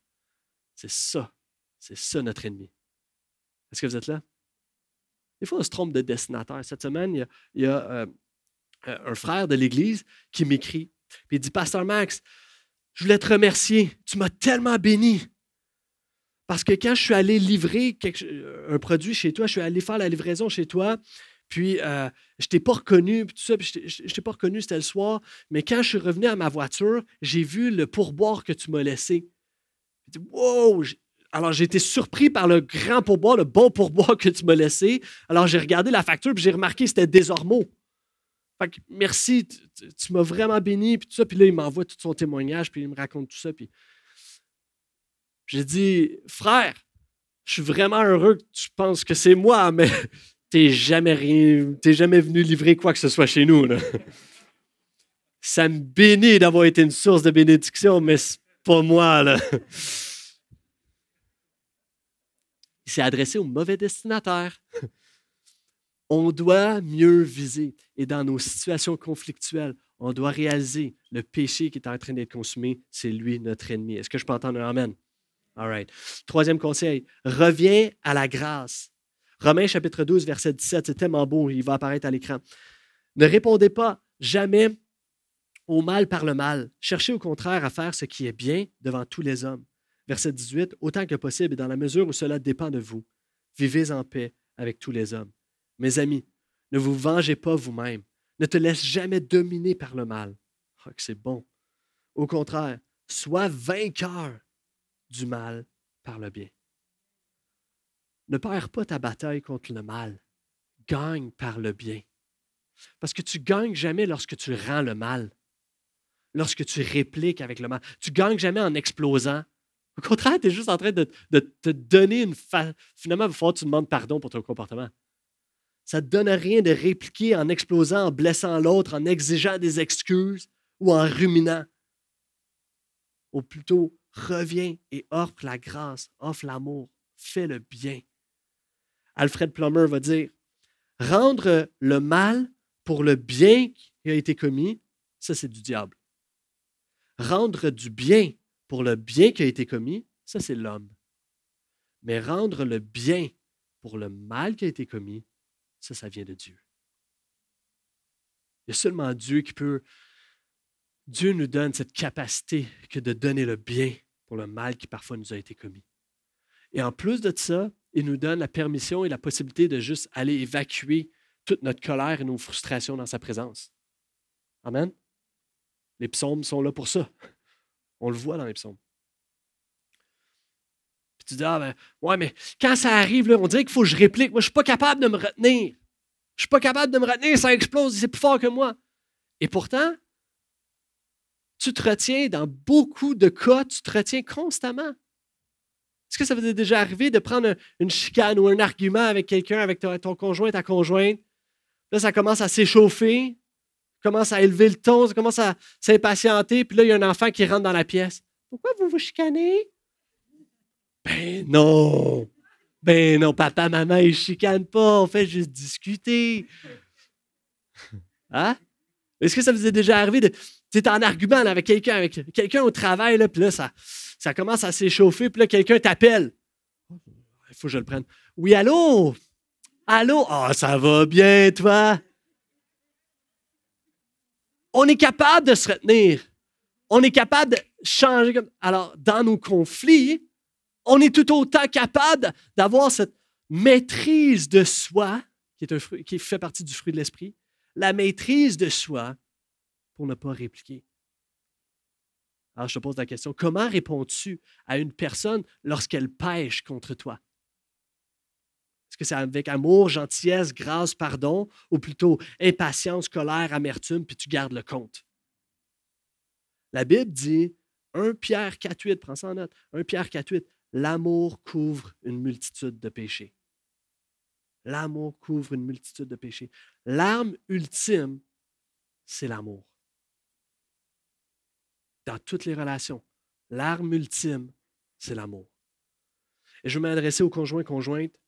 C'est ça. C'est ça notre ennemi. Est-ce que vous êtes là? Des fois, on se trompe de destinataire. Cette semaine, il y a, euh, euh, un frère de l'Église qui m'écrit. Puis il dit Pasteur Max, je voulais te remercier. Tu m'as tellement béni. Parce que quand je suis allé livrer un produit chez toi, je suis allé faire la livraison chez toi, puis euh, je t'ai pas reconnu, tout ça, puis je t'ai pas reconnu, c'était soir. Mais quand je suis revenu à ma voiture, j'ai vu le pourboire que tu m'as laissé. Wow! Alors, j'ai été surpris par le grand pourboire, le bon pourboire que tu m'as laissé. Alors, j'ai regardé la facture, puis j'ai remarqué que c'était désormais. Fait que merci, tu, m'as vraiment béni, puis tout ça. Puis là, il m'envoie tout son témoignage, puis il me raconte tout ça. Puis j'ai dit, frère, je suis vraiment heureux que tu penses que c'est moi, mais t'es jamais jamais venu livrer quoi que ce soit chez nous. Ça me bénit d'avoir été une source de bénédiction, mais pas moi. Là. Il s'est adressé au mauvais destinataire. On doit mieux viser. Et dans nos situations conflictuelles, on doit réaliser le péché qui est en train d'être consumé, c'est lui notre ennemi. Est-ce que je peux entendre un Amen? All right. Troisième conseil, reviens à la grâce. Romains chapitre 12, verset 17, c'est tellement beau, il va apparaître à l'écran. Ne répondez pas jamais au mal par le mal. Cherchez au contraire à faire ce qui est bien devant tous les hommes. Verset 18, autant que possible et dans la mesure où cela dépend de vous, vivez en paix avec tous les hommes. Mes amis, ne vous vengez pas vous-même. Ne te laisse jamais dominer par le mal. Oh, c'est bon. Au contraire, sois vainqueur du mal par le bien. Ne perds pas ta bataille contre le mal. Gagne par le bien. Parce que tu gagnes jamais lorsque tu rends le mal, lorsque tu répliques avec le mal. Tu gagnes jamais en explosant. Au contraire, tu es juste en train de, te donner une. Finalement, il va falloir que tu demandes pardon pour ton comportement. Ça ne te donne rien de répliquer en explosant, en blessant l'autre, en exigeant des excuses ou en ruminant. Ou plutôt, reviens et offre la grâce, offre l'amour, fais le bien. Alfred Plummer va dire Rendre le mal pour le bien qui a été commis, ça c'est du diable. Rendre du bien pour le bien qui a été commis, ça c'est l'homme. Mais rendre le bien pour le mal qui a été commis, ça, ça vient de Dieu. Il y a seulement Dieu qui peut. Dieu nous donne cette capacité que de donner le bien pour le mal qui parfois nous a été commis. Et en plus de ça, il nous donne la permission et la possibilité de juste aller évacuer toute notre colère et nos frustrations dans sa présence. Amen. Les psaumes sont là pour ça. On le voit dans les psaumes. Puis tu dis, ah ben, ouais, mais quand ça arrive, là, on dirait qu'il faut que je réplique. Moi, je ne suis pas capable de me retenir. Je ne suis pas capable de me retenir, ça explose, c'est plus fort que moi. Et pourtant, tu te retiens dans beaucoup de cas, tu te retiens constamment. Est-ce que ça vous est déjà arrivé de prendre une chicane ou un argument avec quelqu'un, avec ton conjoint, ta conjointe? Là, ça commence à s'échauffer, commence à élever le ton, ça commence à s'impatienter, puis là, il y a un enfant qui rentre dans la pièce. Pourquoi vous vous chicanez? Ben non! Ben non, papa, maman, ils ne chicanent pas, on fait juste discuter. Hein? Est-ce que ça vous est déjà arrivé de. Tu es en argument avec quelqu'un, avec quelqu'un au travail, là, puis là, ça, ça commence à s'échauffer, puis là, quelqu'un t'appelle. Il faut que je le prenne. Oui, allô? Allô? Ah, ça va bien, toi? On est capable de se retenir. On est capable de changer. Alors, dans nos conflits, on est tout autant capable d'avoir cette maîtrise de soi, qui, fait partie du fruit de l'esprit, la maîtrise de soi pour ne pas répliquer. Alors, je te pose la question, comment réponds-tu à une personne lorsqu'elle pêche contre toi? Est-ce que c'est avec amour, gentillesse, grâce, pardon, ou plutôt impatience, colère, amertume, puis tu gardes le compte? La Bible dit, 1 Pierre 4.8, prends ça en note, 1 Pierre 4.8, l'amour couvre une multitude de péchés. L'amour couvre une multitude de péchés. L'arme ultime, c'est l'amour dans toutes les relations. L'arme ultime, c'est l'amour. Et je vais m'adresser aux conjoints conjointes.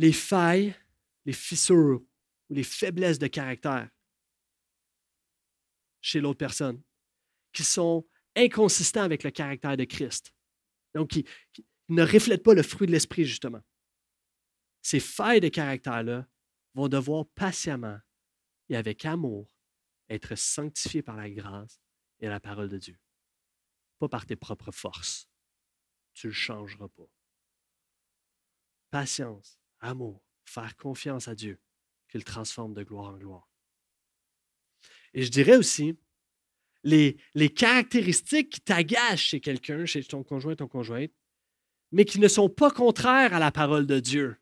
Les failles, les fissures ou les faiblesses de caractère chez l'autre personne qui sont inconsistants avec le caractère de Christ. Donc, qui, ne reflètent pas le fruit de l'esprit, justement. Ces failles de caractère-là vont devoir patiemment et avec amour être sanctifié par la grâce et la parole de Dieu. Pas par tes propres forces. Tu ne le changeras pas. Patience, amour, faire confiance à Dieu, qu'il transforme de gloire en gloire. Et je dirais aussi, les, caractéristiques qui t'agacent chez quelqu'un, chez ton conjoint, ton conjointe, mais qui ne sont pas contraires à la parole de Dieu,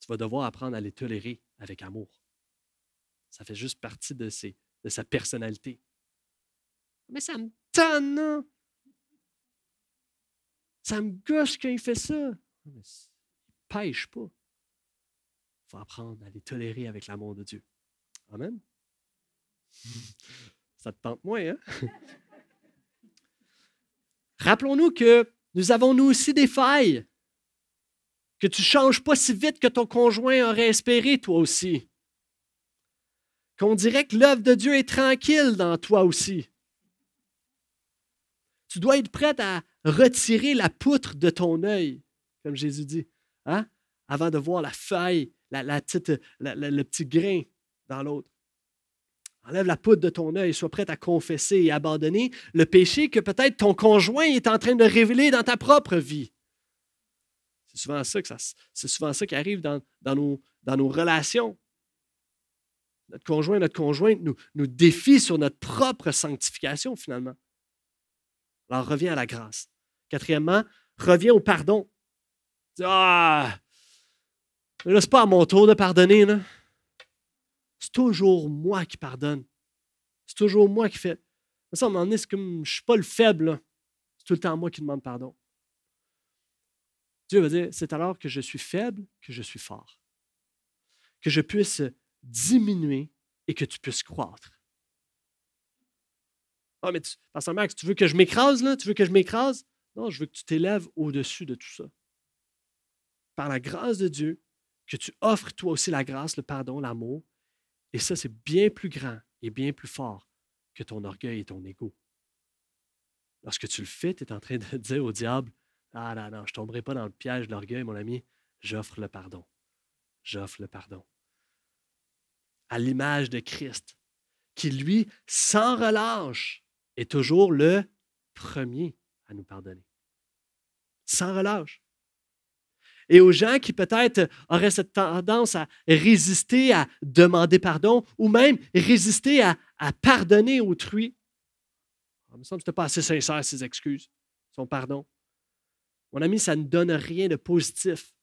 tu vas devoir apprendre à les tolérer avec amour. Ça fait juste partie de, ses, de sa personnalité. Mais ça me tonne, Ça me gauche quand il fait ça. Pêche pas. Il faut apprendre à les tolérer avec l'amour de Dieu. Amen. Ça te tente moins, hein? Rappelons-nous que nous avons nous aussi des failles. Que tu ne changes pas si vite que ton conjoint aurait espéré, toi aussi. Qu'on dirait que l'œuvre de Dieu est tranquille dans toi aussi. Tu dois être prête à retirer la poutre de ton œil, comme Jésus dit, hein? avant de voir la faille, la, le petit grain dans l'autre. Enlève la poudre de ton œil, sois prête à confesser et abandonner le péché que peut-être ton conjoint est en train de révéler dans ta propre vie. C'est souvent ça, que qui arrive dans, nos, dans nos relations. Notre conjoint, notre conjointe nous, nous défie sur notre propre sanctification, finalement. Alors, reviens à la grâce. Quatrièmement, reviens au pardon. Ah, là, c'est pas à mon tour de pardonner. Là. C'est toujours moi qui pardonne. C'est toujours moi qui fais. Ça, à un moment c'est comme je suis pas le faible. C'est tout le temps moi qui demande pardon. Dieu va dire, c'est alors que je suis faible que je suis fort. Que je puisse diminuer et que tu puisses croître. Ah, mais tu, Pasteur Max, tu veux que je m'écrase, là? Tu veux que je m'écrase? Non, je veux que tu t'élèves au-dessus de tout ça. Par la grâce de Dieu, que tu offres toi aussi la grâce, le pardon, l'amour, et ça, c'est bien plus grand et bien plus fort que ton orgueil et ton ego. Lorsque tu le fais, tu es en train de dire au diable Ah non, non, je ne tomberai pas dans le piège de l'orgueil, mon ami. J'offre le pardon. J'offre le pardon. À l'image de Christ, qui, lui, sans relâche, est toujours le premier à nous pardonner. Sans relâche et aux gens qui peut-être auraient cette tendance à résister à demander pardon ou même résister à, pardonner autrui. Ah, il me semble que ce pas assez sincère, ces excuses, son pardon. Mon ami, ça ne donne rien de positif.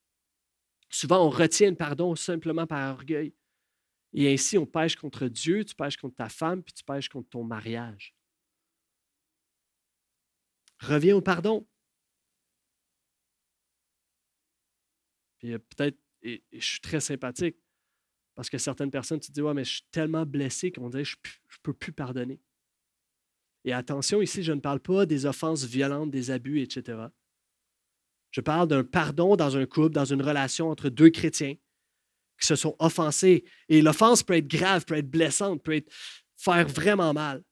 Souvent, on retient le pardon simplement par orgueil. Et ainsi, on pêche contre Dieu, tu pêches contre ta femme, puis tu pêches contre ton mariage. Reviens au pardon. Puis peut-être, et, je suis très sympathique, parce que certaines personnes, tu te dis, ouais, mais je suis tellement blessé qu'on dirait, je ne peux plus pardonner. Et attention, ici, je ne parle pas des offenses violentes, des abus, etc. Je parle d'un pardon dans un couple, dans une relation entre deux chrétiens qui se sont offensés. Et l'offense peut être grave, peut être blessante, peut faire vraiment mal.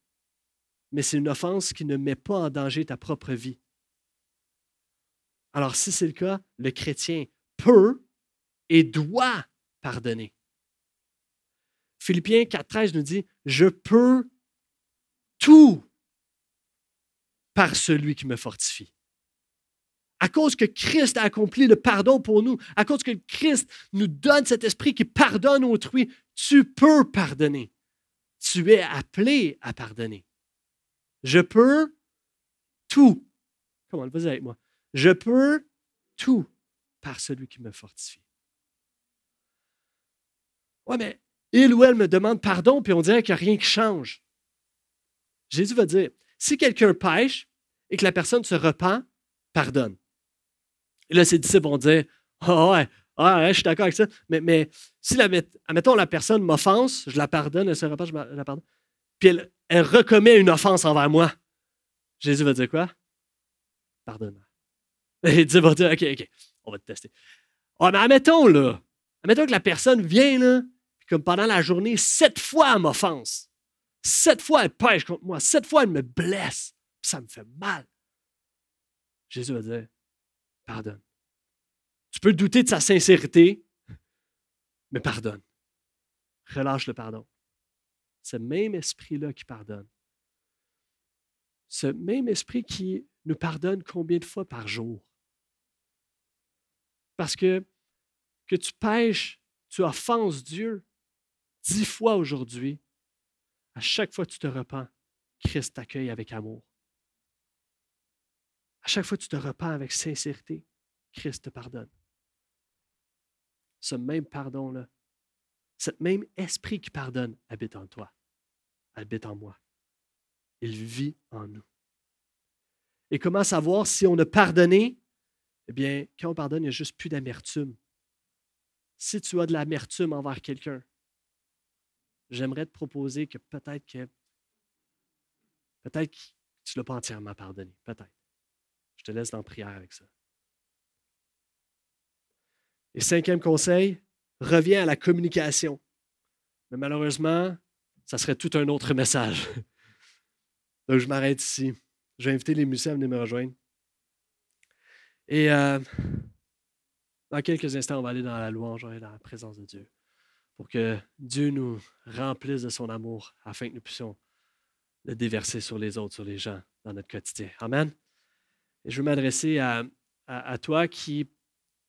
Mais c'est une offense qui ne met pas en danger ta propre vie. Alors, si c'est le cas, le chrétien peut et doit pardonner. Philippiens 4.13 nous dit, je peux tout par celui qui me fortifie. À cause que Christ a accompli le pardon pour nous, à cause que Christ nous donne cet esprit qui pardonne autrui, tu peux pardonner. Tu es appelé à pardonner. Je peux tout. Comment faisait avec moi? Je peux tout par celui qui me fortifie. Ouais, mais il ou elle me demande pardon, puis on dirait qu'il n'y a rien qui change. Jésus va dire, si quelqu'un pêche et que la personne se repent, pardonne. Et là, ses disciples vont dire, ah ouais, ah ouais, je suis d'accord avec ça, mais, si, la, admettons, la personne m'offense, je la pardonne, elle se repent, je la pardonne, puis elle, elle recommet une offense envers moi. Jésus va dire quoi? Pardonne. Et Dieu va dire, OK, OK, on va te tester. Ah, mais admettons, là, admettons que la personne vient, là, puis comme pendant la journée, sept fois elle m'offense. Sept fois elle pêche contre moi. Sept fois elle me blesse. Ça me fait mal. Jésus va dire, pardonne. Tu peux douter de sa sincérité, mais pardonne. Relâche le pardon. Ce même esprit-là qui pardonne ce même esprit qui nous pardonne combien de fois par jour? Parce que que tu pêches, tu offenses Dieu dix fois aujourd'hui, à chaque fois que tu te repens, Christ t'accueille avec amour. À chaque fois que tu te repens avec sincérité, Christ te pardonne. Ce même pardon-là, ce même esprit qui pardonne habite en toi, habite en moi. Il vit en nous. Et comment savoir si on a pardonné? Eh bien, quand on pardonne, il n'y a juste plus d'amertume. Si tu as de l'amertume envers quelqu'un, j'aimerais te proposer que peut-être que peut-être que tu ne l'as pas entièrement pardonné. Peut-être. Je te laisse dans la prière avec ça. Et cinquième conseil, reviens à la communication. Mais malheureusement, ça serait tout un autre message. Donc, je m'arrête ici. Je vais inviter les musiciens à venir me rejoindre. Et euh, dans quelques instants, on va aller dans la louange et dans la présence de Dieu pour que Dieu nous remplisse de son amour afin que nous puissions le déverser sur les autres, sur les gens dans notre quotidien. Amen. Et je veux m'adresser à, à, toi qui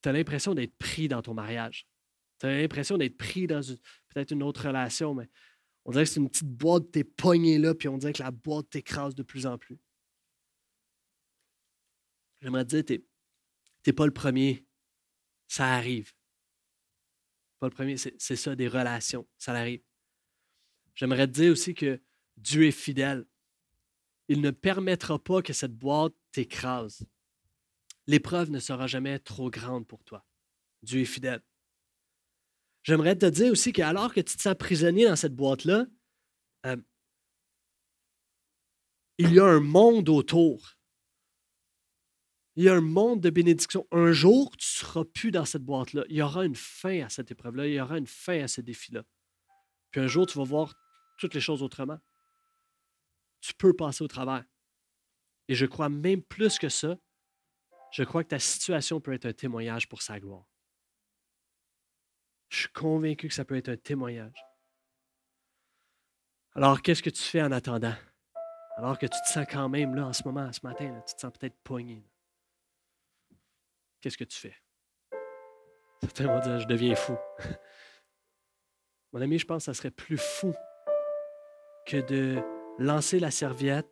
as l'impression d'être pris dans ton mariage. Tu as l'impression d'être pris dans peut-être une autre relation, mais on dirait que c'est une petite boîte, t'es pogné là, puis on dirait que la boîte t'écrase de plus en plus. J'aimerais te dire, tu n'es pas le premier. Ça arrive. Pas le premier, c'est ça, des relations. Ça arrive. J'aimerais te dire aussi que Dieu est fidèle. Il ne permettra pas que cette boîte t'écrase. L'épreuve ne sera jamais trop grande pour toi. Dieu est fidèle. J'aimerais te dire aussi qu'alors que tu te sens prisonnier dans cette boîte-là, euh, il y a un monde autour. Il y a un monde de bénédiction. Un jour, tu ne seras plus dans cette boîte-là. Il y aura une fin à cette épreuve-là. Il y aura une fin à ce défi-là. Puis un jour, tu vas voir toutes les choses autrement. Tu peux passer au travers. Et je crois même plus que ça, je crois que ta situation peut être un témoignage pour sa gloire. Je suis convaincu que ça peut être un témoignage. Alors, qu'est-ce que tu fais en attendant? Alors que tu te sens quand même là en ce moment, ce matin, tu te sens peut-être poigné. Qu'est-ce que tu fais? Certains vont dire, je deviens fou. Mon ami, je pense que ça serait plus fou que de lancer la serviette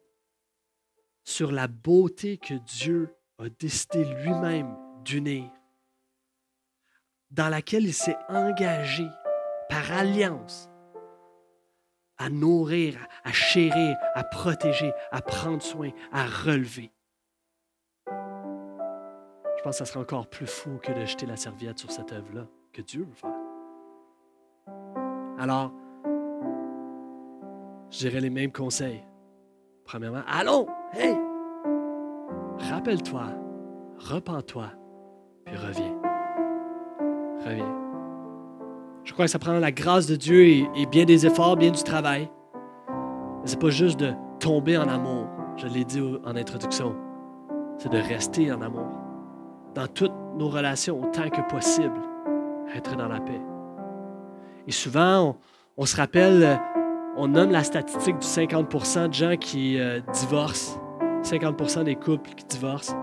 sur la beauté que Dieu a décidé lui-même d'unir dans laquelle il s'est engagé par alliance à nourrir, à chérir, à protéger, à prendre soin, à relever. Je pense que ça serait encore plus fou que de jeter la serviette sur cette œuvre-là que Dieu veut faire. Alors, je dirais les mêmes conseils. Premièrement, allons, hey, rappelle-toi, repens-toi, puis reviens. Je crois que ça prend la grâce de Dieu et, bien des efforts, bien du travail. C'est pas juste de tomber en amour. Je l'ai dit en introduction. C'est de rester en amour. Dans toutes nos relations, autant que possible, être dans la paix. Et souvent, on, se rappelle, on nomme la statistique du 50% de gens qui euh, divorcent, 50% des couples qui divorcent.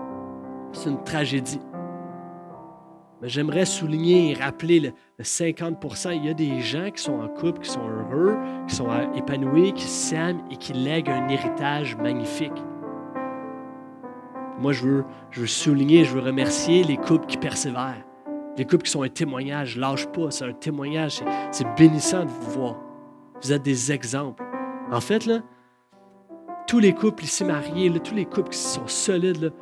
C'est une tragédie. Mais j'aimerais souligner et rappeler le, 50% Il y a des gens qui sont en couple, qui sont heureux, qui sont épanouis, qui s'aiment et qui lèguent un héritage magnifique. Moi, je veux, souligner, je veux remercier les couples qui persévèrent. Les couples qui sont un témoignage, lâche pas, c'est un témoignage, c'est bénissant de vous voir. Vous êtes des exemples. En fait, là, tous les couples ici mariés, tous les couples qui sont solides,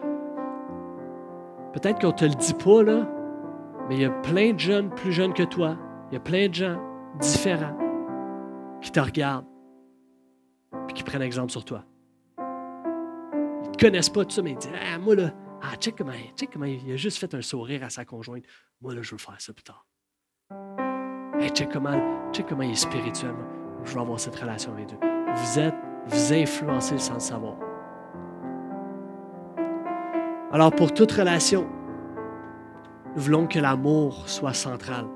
peut-être qu'on ne te le dit pas, là, mais il y a plein de jeunes plus jeunes que toi. Il y a plein de gens différents qui te regardent et qui prennent exemple sur toi. Connaissent pas tout ça, mais ils disent Ah, moi là, ah, check comment, check comment il a juste fait un sourire à sa conjointe. Moi là, je veux faire ça plus tard. Hey, check, comment, check comment il est spirituel. Je veux avoir cette relation avec Dieu. Vous êtes, vous influencez sans le savoir. Alors, pour toute relation, nous voulons que l'amour soit central.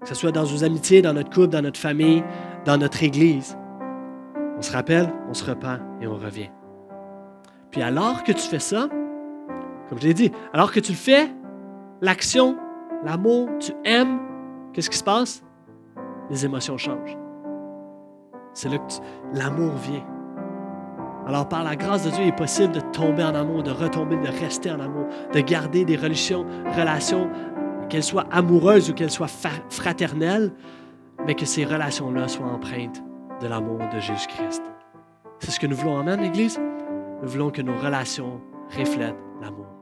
Que ce soit dans nos amitiés, dans notre couple, dans notre famille, dans notre Église. On se rappelle, on se repent et on revient. Puis alors que tu fais ça, comme je l'ai dit, alors que tu le fais, l'action, l'amour, tu aimes, qu'est-ce qui se passe? Les émotions changent. C'est là que l'amour vient. Alors, par la grâce de Dieu, il est possible de tomber en amour, de retomber, de rester en amour, de garder des relations, relations qu'elles soient amoureuses ou qu'elles soient fraternelles, mais que ces relations-là soient empreintes de l'amour de Jésus-Christ. C'est ce que nous voulons, Amen, l'Église? Nous voulons que nos relations reflètent l'amour.